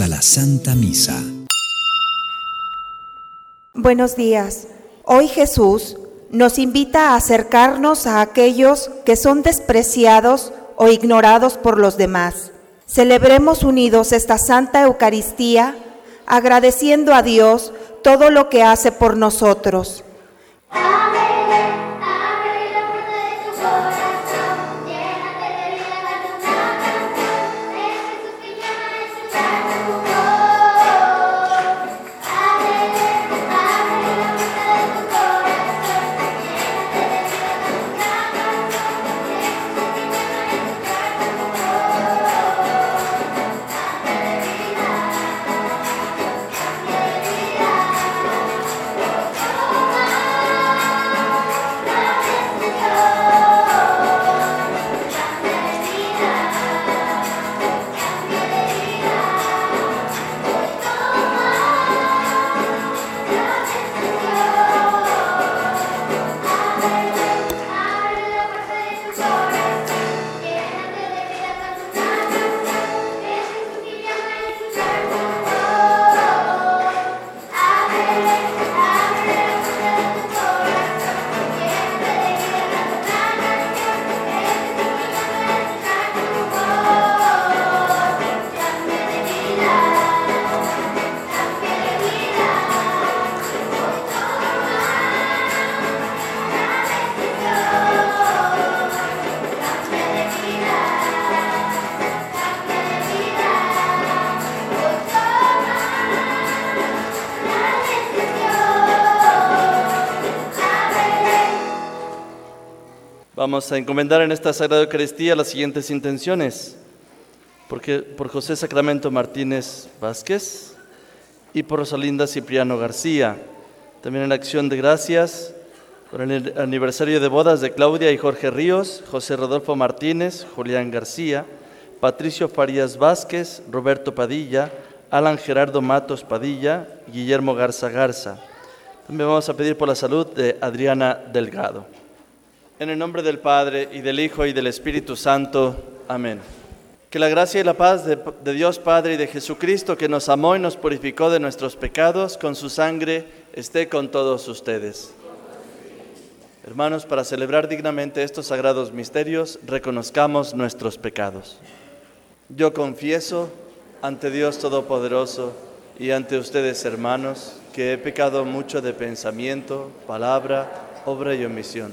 a la Santa Misa. Buenos días. Hoy Jesús nos invita a acercarnos a aquellos que son despreciados o ignorados por los demás. Celebremos unidos esta Santa Eucaristía agradeciendo a Dios todo lo que hace por nosotros. Vamos a encomendar en esta Sagrada Eucaristía las siguientes intenciones. Porque, por José Sacramento Martínez Vázquez y por Rosalinda Cipriano García. También en acción de gracias por el aniversario de bodas de Claudia y Jorge Ríos, José Rodolfo Martínez, Julián García, Patricio Farías Vázquez, Roberto Padilla, Alan Gerardo Matos Padilla, Guillermo Garza Garza. También vamos a pedir por la salud de Adriana Delgado. En el nombre del Padre y del Hijo y del Espíritu Santo. Amén. Que la gracia y la paz de, Dios Padre y de Jesucristo, que nos amó y nos purificó de nuestros pecados con su sangre, esté con todos ustedes. Hermanos, para celebrar dignamente estos sagrados misterios, reconozcamos nuestros pecados. Yo confieso ante Dios Todopoderoso y ante ustedes, hermanos, que he pecado mucho de pensamiento, palabra, obra y omisión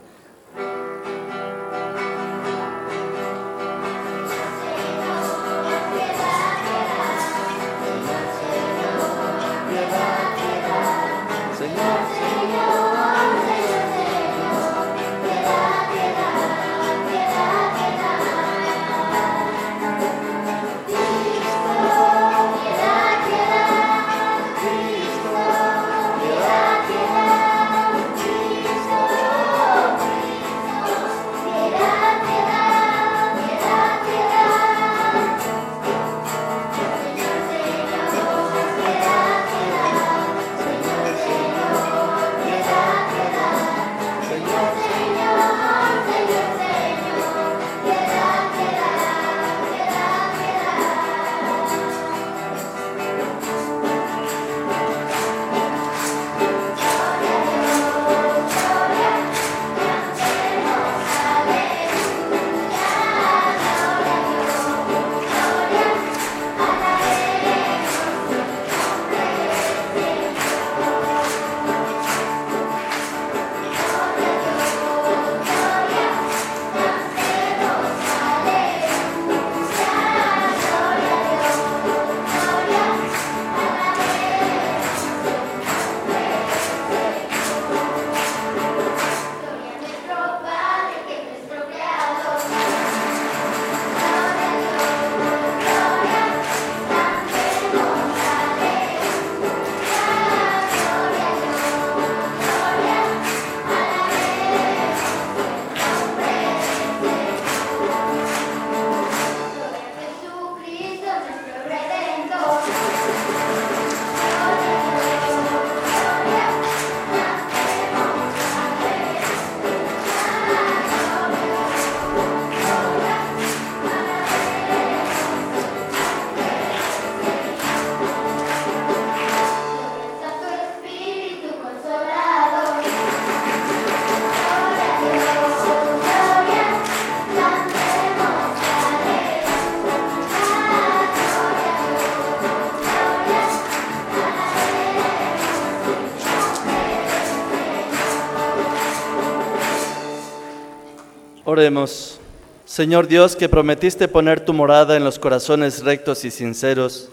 Oremos. Señor Dios, que prometiste poner tu morada en los corazones rectos y sinceros,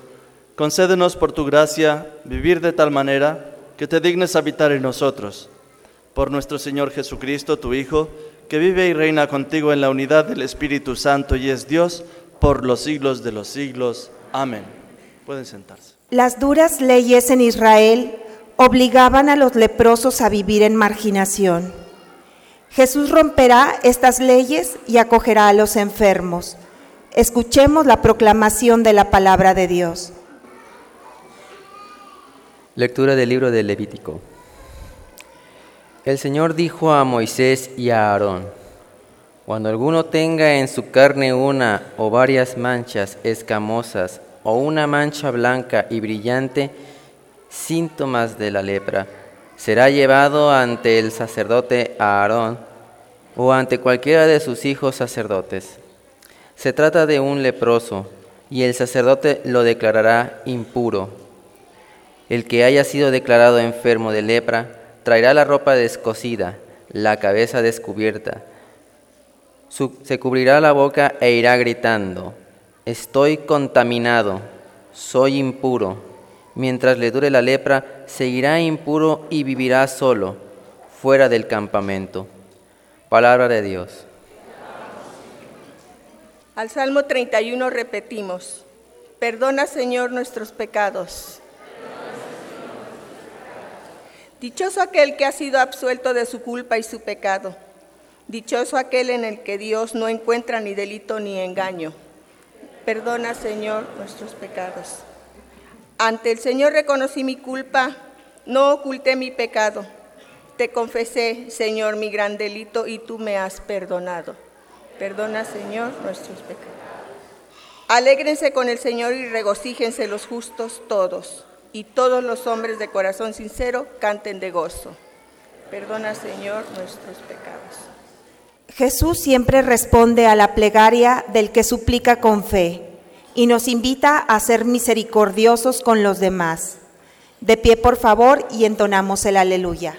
concédenos por tu gracia vivir de tal manera que te dignes habitar en nosotros. Por nuestro Señor Jesucristo, tu Hijo, que vive y reina contigo en la unidad del Espíritu Santo y es Dios por los siglos de los siglos. Amén. Pueden sentarse. Las duras leyes en Israel obligaban a los leprosos a vivir en marginación. Jesús romperá estas leyes y acogerá a los enfermos. Escuchemos la proclamación de la palabra de Dios. Lectura del libro de Levítico. El Señor dijo a Moisés y a Aarón, cuando alguno tenga en su carne una o varias manchas escamosas o una mancha blanca y brillante, síntomas de la lepra, será llevado ante el sacerdote Aarón o ante cualquiera de sus hijos sacerdotes. Se trata de un leproso y el sacerdote lo declarará impuro. El que haya sido declarado enfermo de lepra traerá la ropa descosida, la cabeza descubierta. se cubrirá la boca e irá gritando, estoy contaminado, soy impuro mientras le dure la lepra, seguirá impuro y vivirá solo, fuera del campamento. Palabra de Dios. Al Salmo 31 repetimos, perdona Señor nuestros pecados. Dichoso aquel que ha sido absuelto de su culpa y su pecado. Dichoso aquel en el que Dios no encuentra ni delito ni engaño. Perdona, Señor, nuestros pecados. Ante el Señor reconocí mi culpa, no oculté mi pecado. Te confesé, Señor, mi gran delito y tú me has perdonado. Perdona, Señor, nuestros pecados. Alégrense con el Señor y regocíjense los justos todos, y todos los hombres de corazón sincero canten de gozo. Perdona, Señor, nuestros pecados. Jesús siempre responde a la plegaria del que suplica con fe y nos invita a ser misericordiosos con los demás. De pie, por favor, y entonamos el aleluya.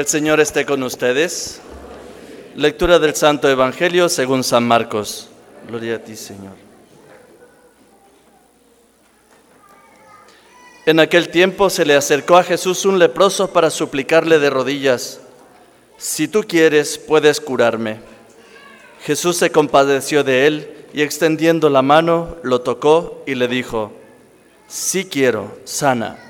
El Señor esté con ustedes. Lectura del Santo Evangelio según San Marcos. Gloria a ti, Señor. En aquel tiempo se le acercó a Jesús un leproso para suplicarle de rodillas, si tú quieres, puedes curarme. Jesús se compadeció de él y extendiendo la mano, lo tocó y le dijo, sí quiero, sana.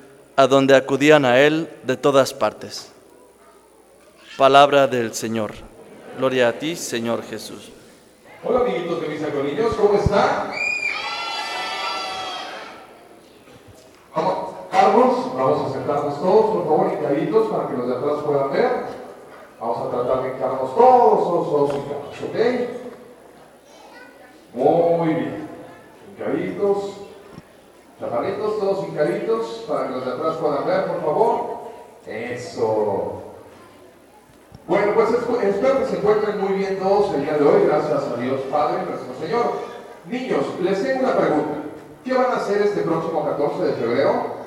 a donde acudían a Él de todas partes. Palabra del Señor. Gloria a ti, Señor Jesús. Hola amiguitos de Misa con Niños, ¿cómo están? Vamos, Carlos, vamos a sentarnos todos, por favor, para que los de atrás puedan ver. Vamos a tratar de hincarnos todos, todos, todos hincados, ¿ok? Muy bien. Hincaditos. Chaparritos, todos hincaditos, para que los de atrás puedan ver, por favor. Eso. Bueno, pues espero que se encuentren muy bien todos el día de hoy, gracias a Dios Padre, nuestro Señor. Niños, les tengo una pregunta. ¿Qué van a hacer este próximo 14 de febrero?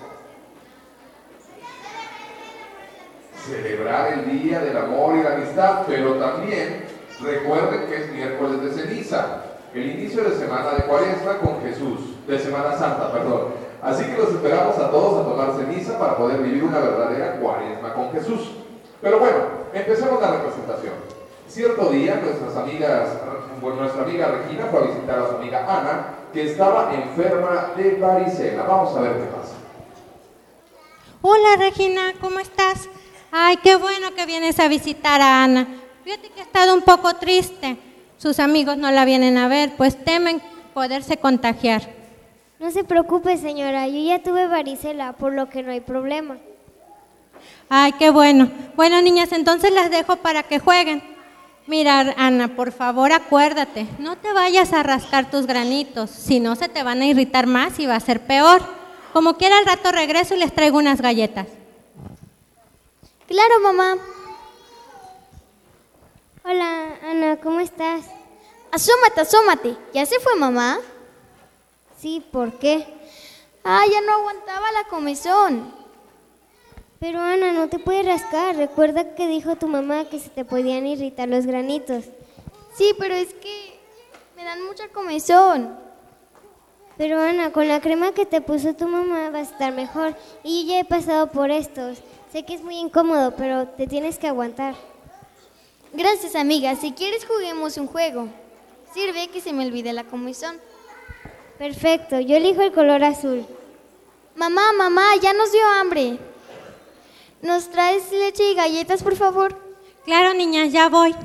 Celebrar el Día del Amor y la Amistad, pero también recuerden que es miércoles de ceniza, el inicio de semana de cuaresma con Jesús, de Semana Santa, perdón. Así que los esperamos a todos a tomar ceniza para poder vivir una verdadera cuaresma con Jesús. Pero bueno, empecemos la representación. Cierto día, nuestras amigas, bueno, nuestra amiga Regina fue a visitar a su amiga Ana, que estaba enferma de varicela. Vamos a ver qué pasa. Hola Regina, ¿cómo estás? Ay, qué bueno que vienes a visitar a Ana. Fíjate que ha estado un poco triste. Sus amigos no la vienen a ver, pues temen poderse contagiar. No se preocupe, señora, yo ya tuve varicela, por lo que no hay problema. Ay, qué bueno. Bueno, niñas, entonces las dejo para que jueguen. Mira, Ana, por favor, acuérdate, no te vayas a rascar tus granitos, si no se te van a irritar más y va a ser peor. Como quiera, al rato regreso y les traigo unas galletas. Claro, mamá. Hola, Ana, ¿cómo estás? Asómate, asómate. ¿Ya se fue mamá? Sí, ¿por qué? Ah, ya no aguantaba la comezón. Pero Ana, no te puedes rascar. Recuerda que dijo tu mamá que se te podían irritar los granitos. Sí, pero es que me dan mucha comezón. Pero Ana, con la crema que te puso tu mamá vas a estar mejor. Y yo ya he pasado por estos. Sé que es muy incómodo, pero te tienes que aguantar. Gracias, amiga. Si quieres, juguemos un juego. Sirve que se me olvide la comezón. Perfecto, yo elijo el color azul. Mamá, mamá, ya nos dio hambre. ¿Nos traes leche y galletas, por favor? Claro, niñas, ya voy.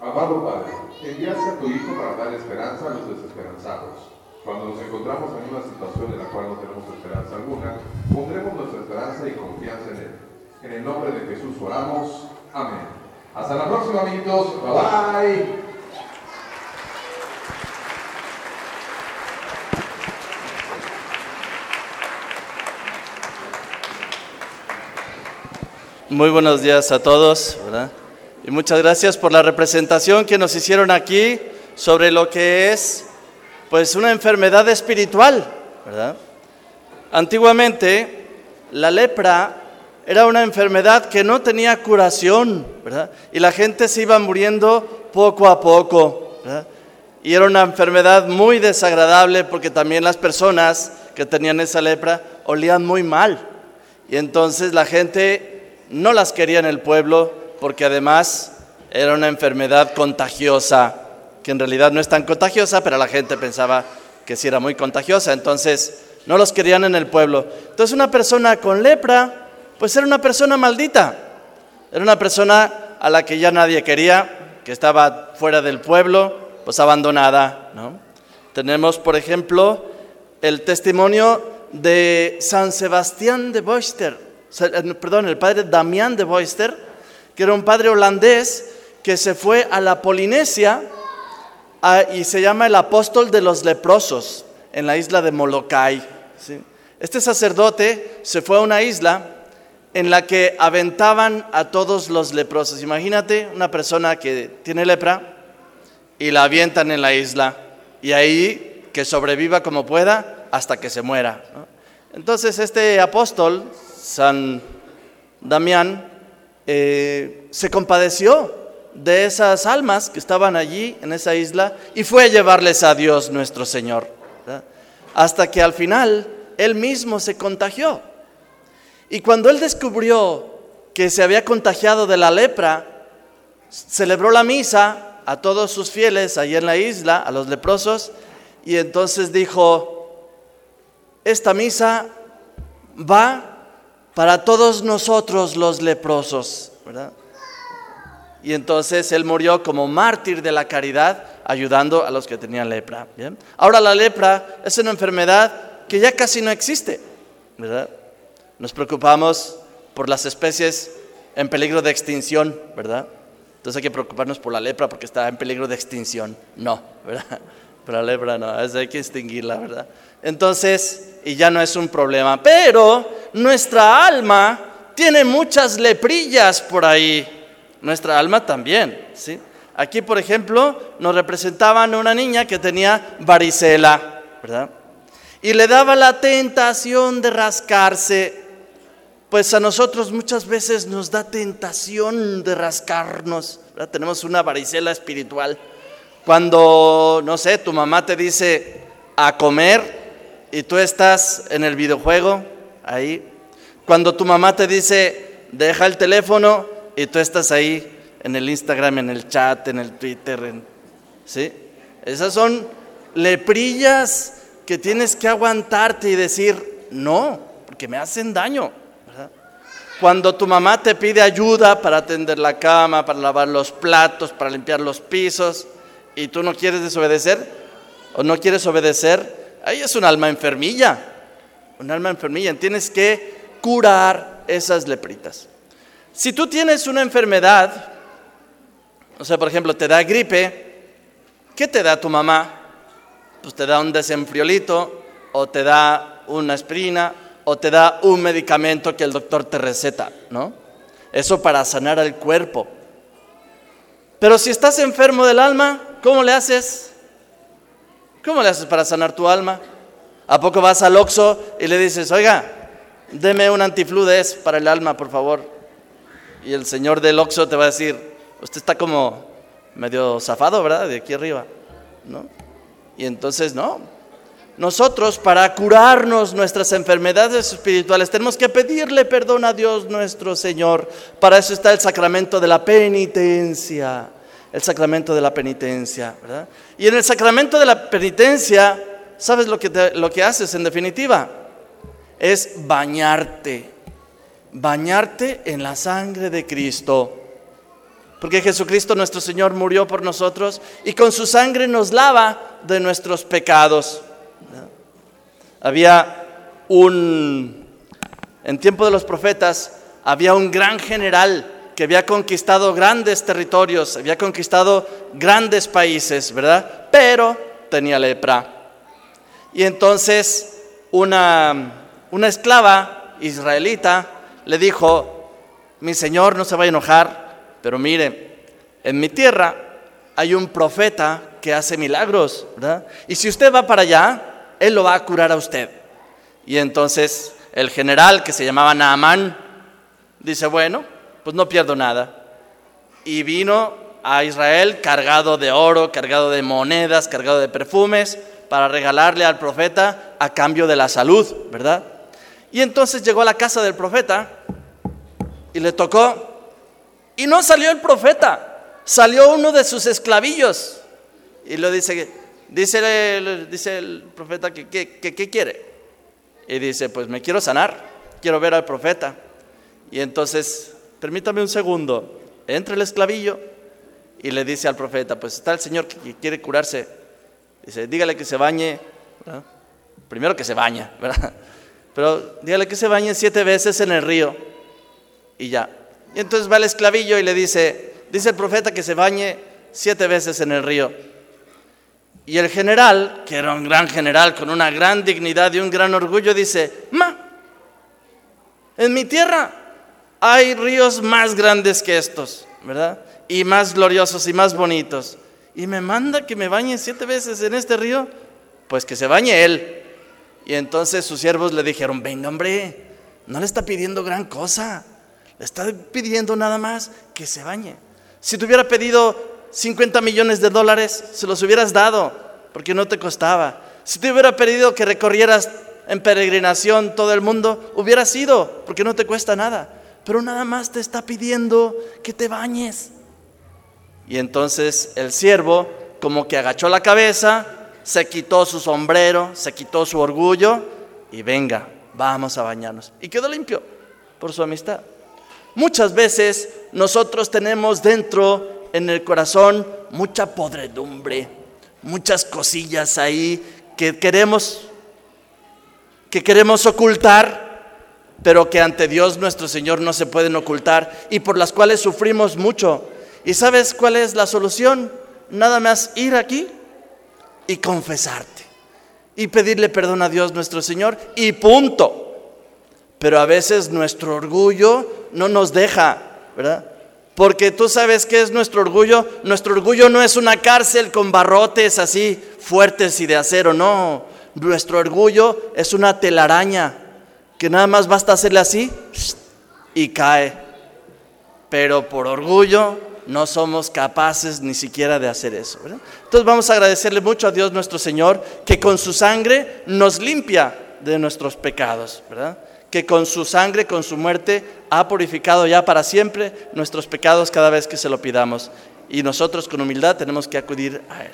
Amado Padre, enviaste a tu Hijo para dar esperanza a los desesperanzados. Cuando nos encontramos en una situación en la cual no tenemos esperanza alguna, pondremos nuestra esperanza y confianza en Él. En el nombre de Jesús oramos. Amén. Hasta la próxima, amiguitos. Bye bye. Muy buenos días a todos, ¿verdad? Y muchas gracias por la representación que nos hicieron aquí sobre lo que es, pues, una enfermedad espiritual, ¿verdad? Antiguamente, la lepra era una enfermedad que no tenía curación, ¿verdad? Y la gente se iba muriendo poco a poco, ¿verdad? Y era una enfermedad muy desagradable porque también las personas que tenían esa lepra olían muy mal. Y entonces la gente no las quería en el pueblo porque además era una enfermedad contagiosa, que en realidad no es tan contagiosa, pero la gente pensaba que sí era muy contagiosa, entonces no los querían en el pueblo. Entonces una persona con lepra, pues era una persona maldita, era una persona a la que ya nadie quería, que estaba fuera del pueblo, pues abandonada. ¿no? Tenemos, por ejemplo, el testimonio de San Sebastián de Boister, perdón, el padre Damián de Boister, que era un padre holandés que se fue a la Polinesia y se llama el apóstol de los leprosos en la isla de Molokai. Este sacerdote se fue a una isla en la que aventaban a todos los leprosos. Imagínate una persona que tiene lepra y la avientan en la isla y ahí que sobreviva como pueda hasta que se muera. Entonces este apóstol, San Damián, eh, se compadeció de esas almas que estaban allí en esa isla y fue a llevarles a Dios nuestro Señor. Hasta que al final él mismo se contagió. Y cuando él descubrió que se había contagiado de la lepra, celebró la misa a todos sus fieles allí en la isla, a los leprosos, y entonces dijo, esta misa va para todos nosotros los leprosos, ¿verdad? Y entonces él murió como mártir de la caridad, ayudando a los que tenían lepra. ¿bien? Ahora la lepra es una enfermedad que ya casi no existe, ¿verdad? Nos preocupamos por las especies en peligro de extinción, ¿verdad? Entonces hay que preocuparnos por la lepra porque está en peligro de extinción. No, ¿verdad? Pero la lepra no, hay que extinguirla, ¿verdad? Entonces, y ya no es un problema. Pero nuestra alma tiene muchas leprillas por ahí, nuestra alma también, ¿sí? Aquí, por ejemplo, nos representaban una niña que tenía varicela, ¿verdad? Y le daba la tentación de rascarse. Pues a nosotros muchas veces nos da tentación de rascarnos. ¿verdad? Tenemos una varicela espiritual. Cuando, no sé, tu mamá te dice a comer y tú estás en el videojuego, ahí. Cuando tu mamá te dice, deja el teléfono y tú estás ahí en el Instagram, en el chat, en el Twitter, ¿sí? Esas son leprillas que tienes que aguantarte y decir, no, porque me hacen daño. Cuando tu mamá te pide ayuda para atender la cama, para lavar los platos, para limpiar los pisos, y tú no quieres desobedecer, o no quieres obedecer, ahí es un alma enfermilla, un alma enfermilla. Tienes que curar esas lepritas. Si tú tienes una enfermedad, o sea, por ejemplo, te da gripe, ¿qué te da tu mamá? Pues te da un desenfriolito, o te da una aspirina, o te da un medicamento que el doctor te receta, ¿no? Eso para sanar al cuerpo. Pero si estás enfermo del alma, ¿cómo le haces? ¿Cómo le haces para sanar tu alma? ¿A poco vas al Oxxo y le dices, oiga, deme un antifludes para el alma, por favor? Y el señor del Oxxo te va a decir, usted está como medio zafado, ¿verdad? De aquí arriba, ¿no? Y entonces, no. Nosotros, para curarnos nuestras enfermedades espirituales, tenemos que pedirle perdón a Dios nuestro Señor. Para eso está el sacramento de la penitencia. El sacramento de la penitencia, ¿verdad? Y en el sacramento de la penitencia, ¿sabes lo que, lo que haces en definitiva? Es bañarte. Bañarte en la sangre de Cristo. Porque Jesucristo nuestro Señor murió por nosotros y con su sangre nos lava de nuestros pecados. Había un, en tiempo de los profetas, había un gran general que había conquistado grandes territorios, había conquistado grandes países, ¿verdad? Pero tenía lepra. Y entonces una, una esclava israelita le dijo, mi señor no se va a enojar, pero mire, en mi tierra hay un profeta que hace milagros, ¿verdad? Y si usted va para allá, él lo va a curar a usted. Y entonces el general que se llamaba Naamán dice, bueno, pues no pierdo nada. Y vino a Israel cargado de oro, cargado de monedas, cargado de perfumes, para regalarle al profeta a cambio de la salud, ¿verdad? Y entonces llegó a la casa del profeta y le tocó y no salió el profeta, salió uno de sus esclavillos. Y lo dice, dice, el, dice el profeta que qué quiere. Y dice, pues me quiero sanar, quiero ver al profeta. Y entonces, permítame un segundo, entra el esclavillo y le dice al profeta, pues está el Señor que quiere curarse. Dice, dígale que se bañe, primero que se baña, ¿verdad? Pero dígale que se bañe siete veces en el río y ya. Y entonces va el esclavillo y le dice, dice el profeta que se bañe siete veces en el río. Y el general, que era un gran general con una gran dignidad y un gran orgullo, dice, ma, en mi tierra hay ríos más grandes que estos, ¿verdad? Y más gloriosos y más bonitos. Y me manda que me bañe siete veces en este río, pues que se bañe él. Y entonces sus siervos le dijeron, venga hombre, no le está pidiendo gran cosa. Le está pidiendo nada más que se bañe. Si te hubiera pedido 50 millones de dólares, se los hubieras dado, porque no te costaba. Si te hubiera pedido que recorrieras en peregrinación todo el mundo, hubiera sido, porque no te cuesta nada. Pero nada más te está pidiendo que te bañes. Y entonces el siervo, como que agachó la cabeza, se quitó su sombrero, se quitó su orgullo y venga, vamos a bañarnos. Y quedó limpio por su amistad. Muchas veces nosotros tenemos dentro en el corazón mucha podredumbre, muchas cosillas ahí que queremos que queremos ocultar, pero que ante Dios nuestro Señor no se pueden ocultar y por las cuales sufrimos mucho. ¿Y sabes cuál es la solución? Nada más ir aquí y confesarte y pedirle perdón a Dios nuestro Señor y punto. Pero a veces nuestro orgullo no nos deja, ¿verdad? Porque tú sabes qué es nuestro orgullo. Nuestro orgullo no es una cárcel con barrotes así fuertes y de acero, no. Nuestro orgullo es una telaraña que nada más basta hacerle así y cae. Pero por orgullo no somos capaces ni siquiera de hacer eso. Entonces vamos a agradecerle mucho a Dios nuestro Señor que con su sangre nos limpia de nuestros pecados, ¿verdad? que con su sangre, con su muerte, ha purificado ya para siempre nuestros pecados cada vez que se lo pidamos. Y nosotros con humildad tenemos que acudir a Él.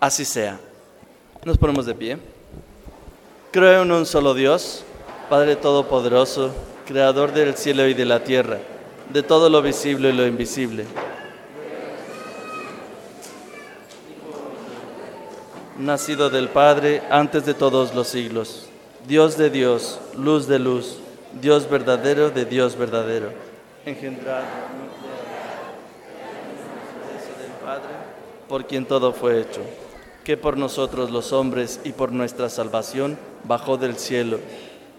Así sea. Nos ponemos de pie. Creo en un solo Dios, Padre Todopoderoso, Creador del cielo y de la tierra, de todo lo visible y lo invisible. Nacido del Padre antes de todos los siglos Dios de Dios, luz de luz, Dios verdadero de Dios verdadero, engendrado del Padre, por quien todo fue hecho, que por nosotros los hombres y por nuestra salvación bajó del cielo,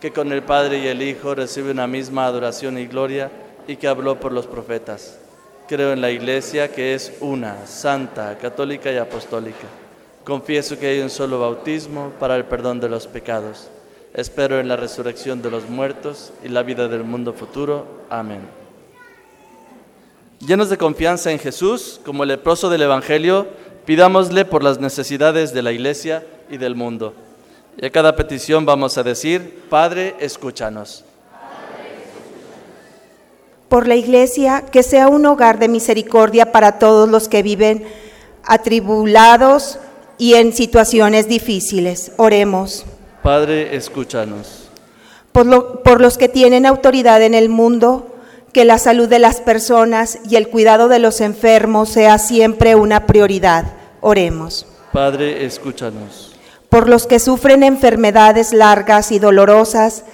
que con el Padre y el Hijo recibe una misma adoración y gloria, y que habló por los profetas. Creo en la Iglesia, que es una, santa, católica y apostólica Confieso que hay un solo bautismo para el perdón de los pecados. Espero en la resurrección de los muertos y la vida del mundo futuro. Amén. Llenos de confianza en Jesús, como el leproso del Evangelio, pidámosle por las necesidades de la iglesia y del mundo. Y a cada petición vamos a decir, Padre, escúchanos. Por la iglesia, que sea un hogar de misericordia para todos los que viven atribulados, y en situaciones difíciles. Oremos. Padre, escúchanos. Por, por, los que tienen autoridad en el mundo, que la salud de las personas y el cuidado de los enfermos sea siempre una prioridad. Oremos. Padre, escúchanos. Por los que sufren enfermedades largas y dolorosas,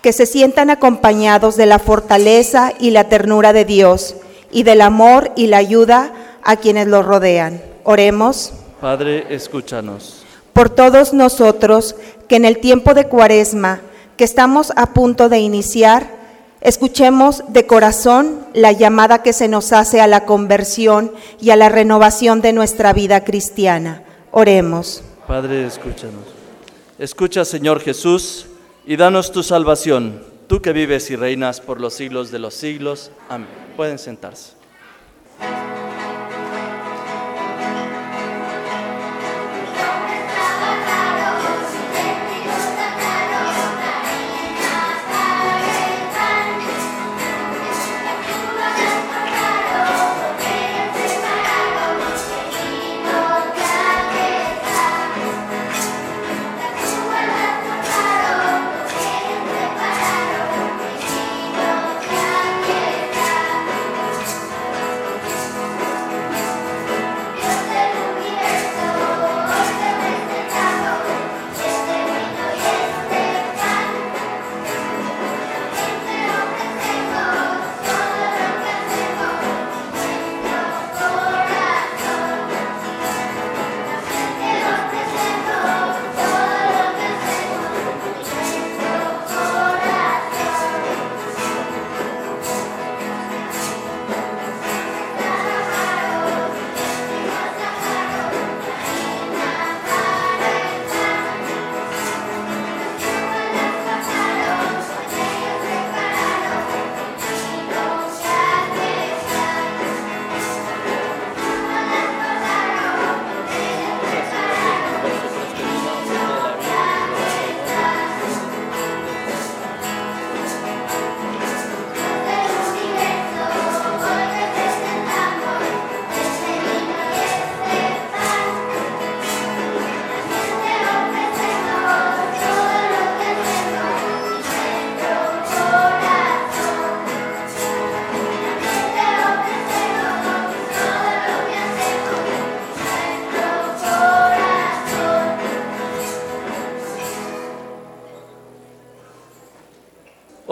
que se sientan acompañados de la fortaleza y la ternura de Dios y del amor y la ayuda a quienes los rodean. Oremos. Padre, escúchanos. Por todos nosotros que en el tiempo de cuaresma que estamos a punto de iniciar, escuchemos de corazón la llamada que se nos hace a la conversión y a la renovación de nuestra vida cristiana. Oremos. Padre, escúchanos. Escucha, Señor Jesús, y danos tu salvación, tú que vives y reinas por los siglos de los siglos. Amén. Pueden sentarse.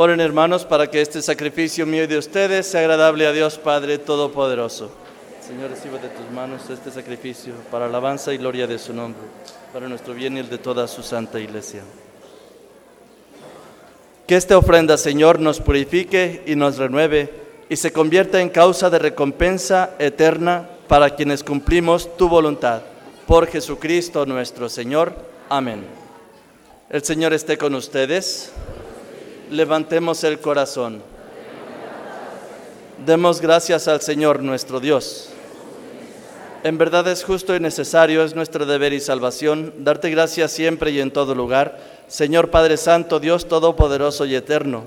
Oren hermanos para que este sacrificio mío y de ustedes sea agradable a Dios Padre Todopoderoso. Señor, reciba de tus manos este sacrificio para alabanza y gloria de su nombre, para nuestro bien y el de toda su santa iglesia. Que esta ofrenda, Señor, nos purifique y nos renueve y se convierta en causa de recompensa eterna para quienes cumplimos tu voluntad. Por Jesucristo nuestro Señor. Amén. El Señor esté con ustedes. Levantemos el corazón. Demos gracias al Señor nuestro Dios. En verdad es justo y necesario, es nuestro deber y salvación, darte gracias siempre y en todo lugar, Señor Padre Santo, Dios Todopoderoso y Eterno,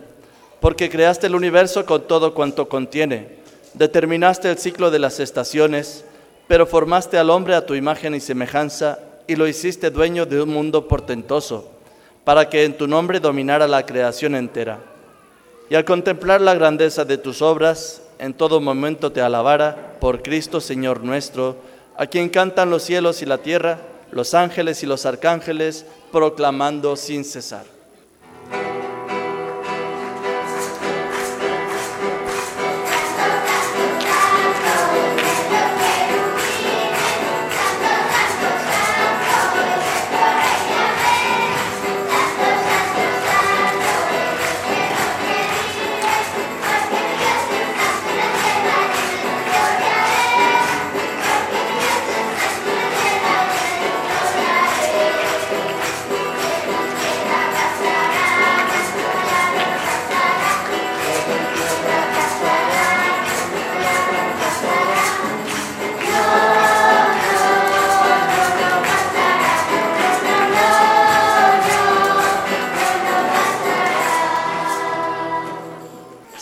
porque creaste el universo con todo cuanto contiene, determinaste el ciclo de las estaciones, pero formaste al hombre a tu imagen y semejanza y lo hiciste dueño de un mundo portentoso para que en tu nombre dominara la creación entera. Y al contemplar la grandeza de tus obras, en todo momento te alabara por Cristo Señor nuestro, a quien cantan los cielos y la tierra, los ángeles y los arcángeles, proclamando sin cesar.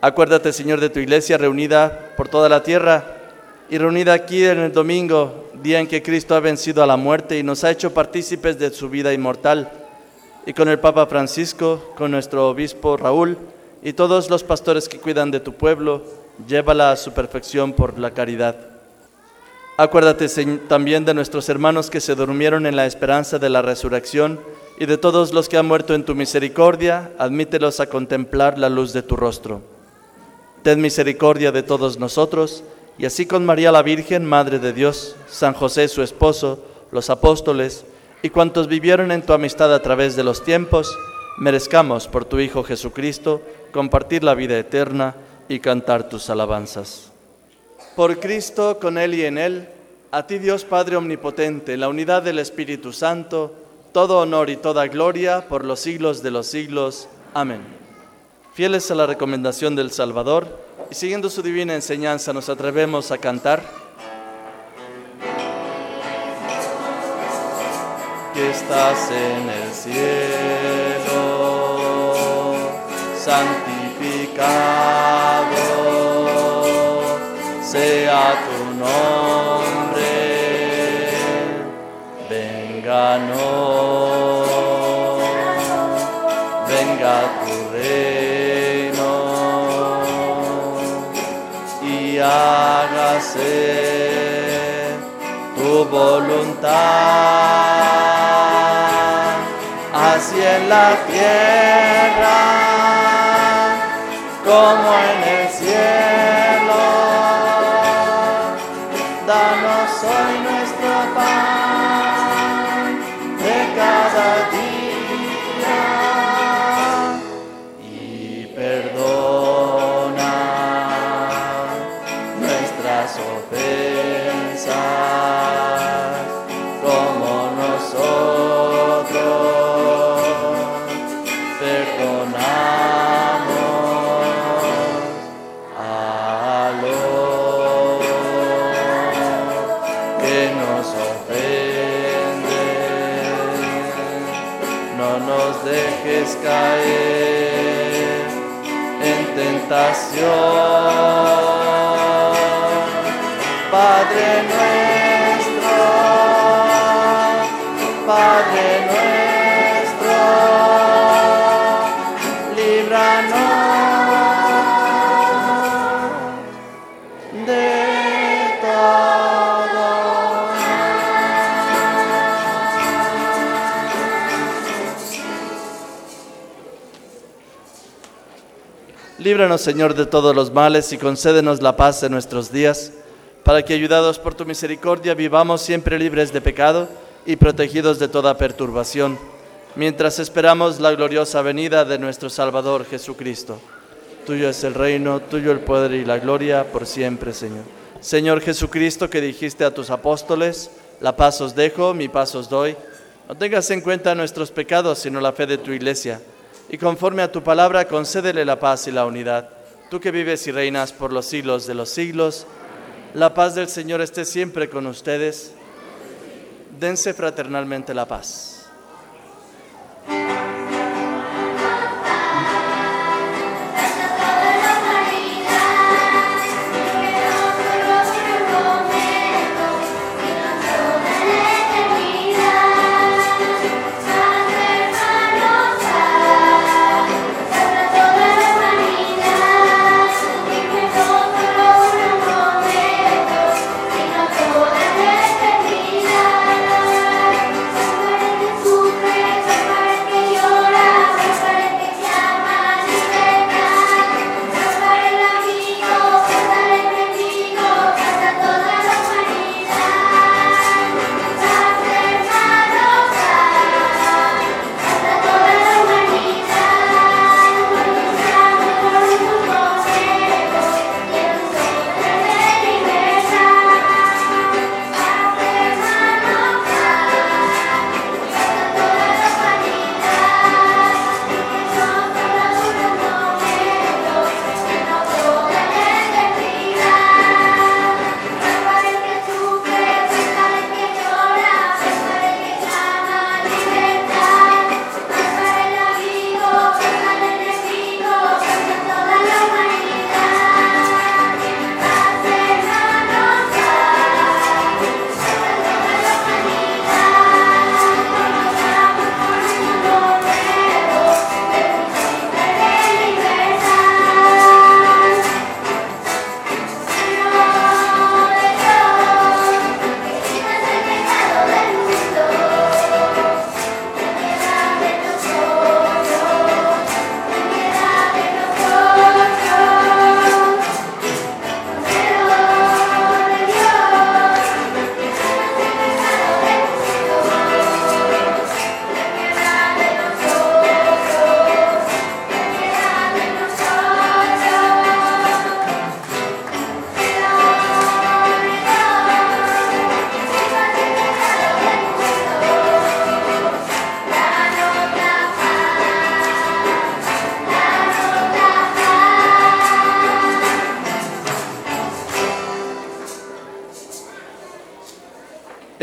Acuérdate, Señor, de tu iglesia reunida por toda la tierra y reunida aquí en el domingo, día en que Cristo ha vencido a la muerte y nos ha hecho partícipes de su vida inmortal. Y con el Papa Francisco, con nuestro obispo Raúl y todos los pastores que cuidan de tu pueblo, llévala a su perfección por la caridad. Acuérdate también de nuestros hermanos que se durmieron en la esperanza de la resurrección y de todos los que han muerto en tu misericordia, admítelos a contemplar la luz de tu rostro ten misericordia de todos nosotros, y así con María la Virgen, Madre de Dios, San José su esposo, los apóstoles, y cuantos vivieron en tu amistad a través de los tiempos, merezcamos por tu Hijo Jesucristo compartir la vida eterna y cantar tus alabanzas. Por Cristo, con Él y en Él, a ti Dios Padre Omnipotente, en la unidad del Espíritu Santo, todo honor y toda gloria por los siglos de los siglos. Amén. Fieles a la recomendación del Salvador y siguiendo su divina enseñanza, nos atrevemos a cantar. Que estás en el cielo, santificado sea tu nombre, venga no, venga tu voluntad, así en la tierra como en el cielo. Dejes caer en tentación. Padre nuestro, Padre nuestro, Líbranos, Señor, de todos los males y concédenos la paz en nuestros días, para que, ayudados por tu misericordia, vivamos siempre libres de pecado y protegidos de toda perturbación, mientras esperamos la gloriosa venida de nuestro Salvador Jesucristo. Tuyo es el reino, tuyo el poder y la gloria por siempre, Señor. Señor Jesucristo, que dijiste a tus apóstoles, la paz os dejo, mi paz os doy. No tengas en cuenta nuestros pecados, sino la fe de tu iglesia. Y conforme a tu palabra, concédele la paz y la unidad. Tú que vives y reinas por los siglos de los siglos, la paz del Señor esté siempre con ustedes. Dense fraternalmente la paz.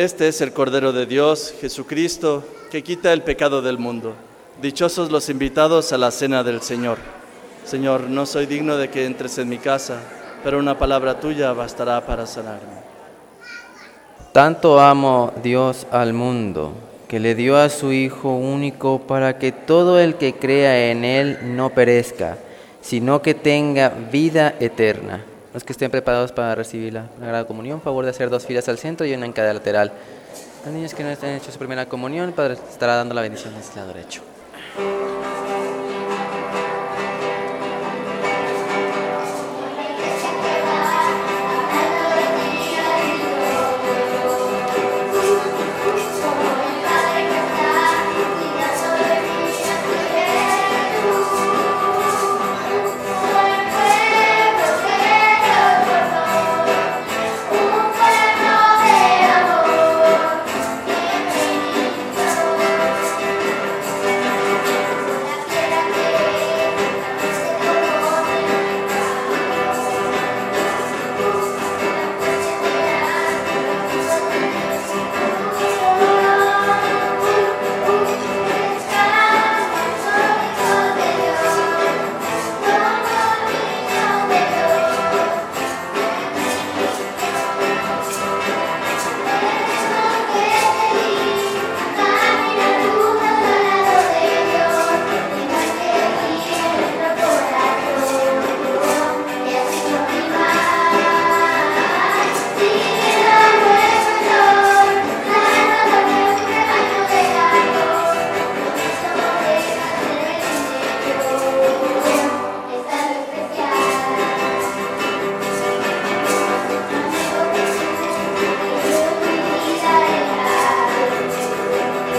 Este es el Cordero de Dios, Jesucristo, que quita el pecado del mundo. Dichosos los invitados a la cena del Señor. Señor, no soy digno de que entres en mi casa, pero una palabra tuya bastará para sanarme. Tanto amo Dios al mundo, que le dio a su Hijo único para que todo el que crea en Él no perezca, sino que tenga vida eterna. Los que estén preparados para recibir la Sagrada Comunión, favor de hacer dos filas al centro y una en cada lateral. Los niños que no estén hechos su primera comunión, el Padre estará dando la bendición de este lado derecho.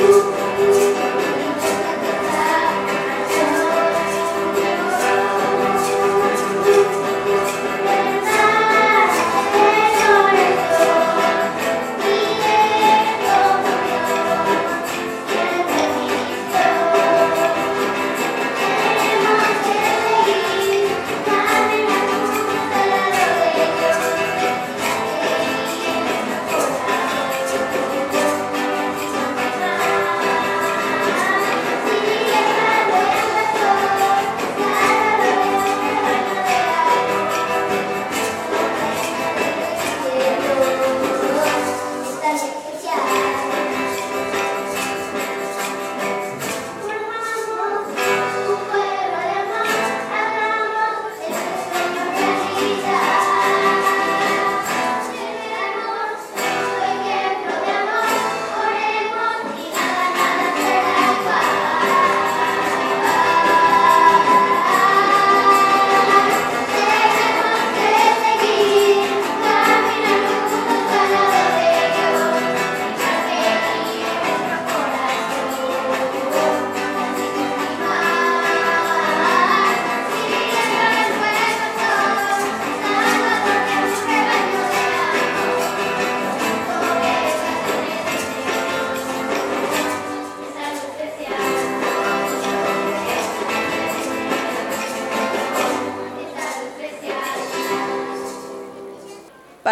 Senhor.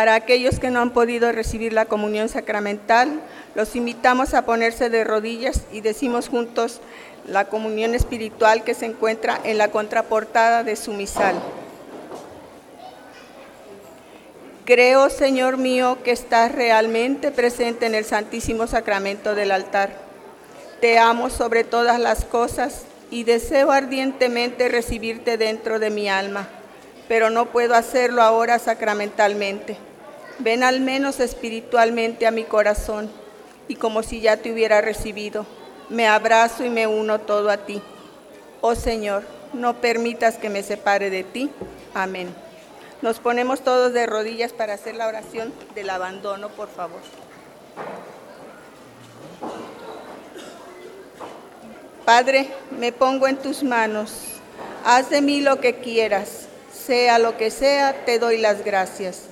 Para aquellos que no han podido recibir la comunión sacramental, los invitamos a ponerse de rodillas y decimos juntos la comunión espiritual que se encuentra en la contraportada de su misal. Creo, Señor mío, que estás realmente presente en el Santísimo Sacramento del altar. Te amo sobre todas las cosas y deseo ardientemente recibirte dentro de mi alma pero no puedo hacerlo ahora sacramentalmente. Ven al menos espiritualmente a mi corazón y como si ya te hubiera recibido, me abrazo y me uno todo a ti. Oh Señor, no permitas que me separe de ti. Amén. Nos ponemos todos de rodillas para hacer la oración del abandono, por favor. Padre, me pongo en tus manos. Haz de mí lo que quieras sea lo que sea, te doy las gracias.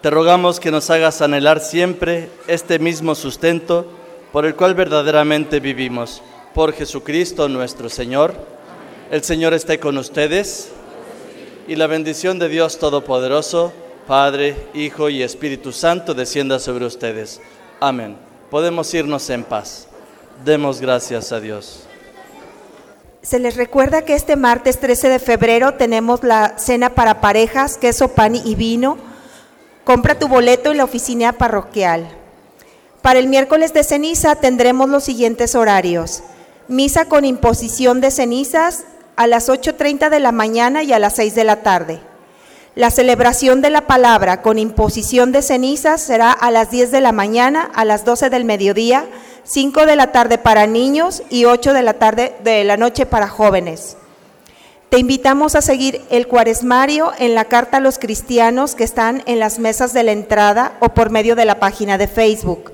te rogamos que nos hagas anhelar siempre este mismo sustento por el cual verdaderamente vivimos. Por Jesucristo nuestro Señor. El Señor esté con ustedes y la bendición de Dios Todopoderoso, Padre, Hijo y Espíritu Santo descienda sobre ustedes. Amén. Podemos irnos en paz. Demos gracias a Dios. Se les recuerda que este martes 13 de febrero tenemos la cena para parejas, queso, pan y vino. Compra tu boleto en la oficina parroquial. Para el miércoles de ceniza tendremos los siguientes horarios. Misa con imposición de cenizas a las 8.30 de la mañana y a las 6 de la tarde. La celebración de la palabra con imposición de cenizas será a las 10 de la mañana, a las 12 del mediodía, 5 de la tarde para niños y 8 de la tarde de la noche para jóvenes. Te invitamos a seguir el cuaresmario en la carta a los cristianos que están en las mesas de la entrada o por medio de la página de Facebook.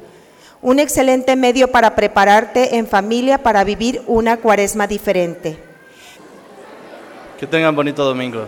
Un excelente medio para prepararte en familia para vivir una cuaresma diferente. Que tengan bonito domingo.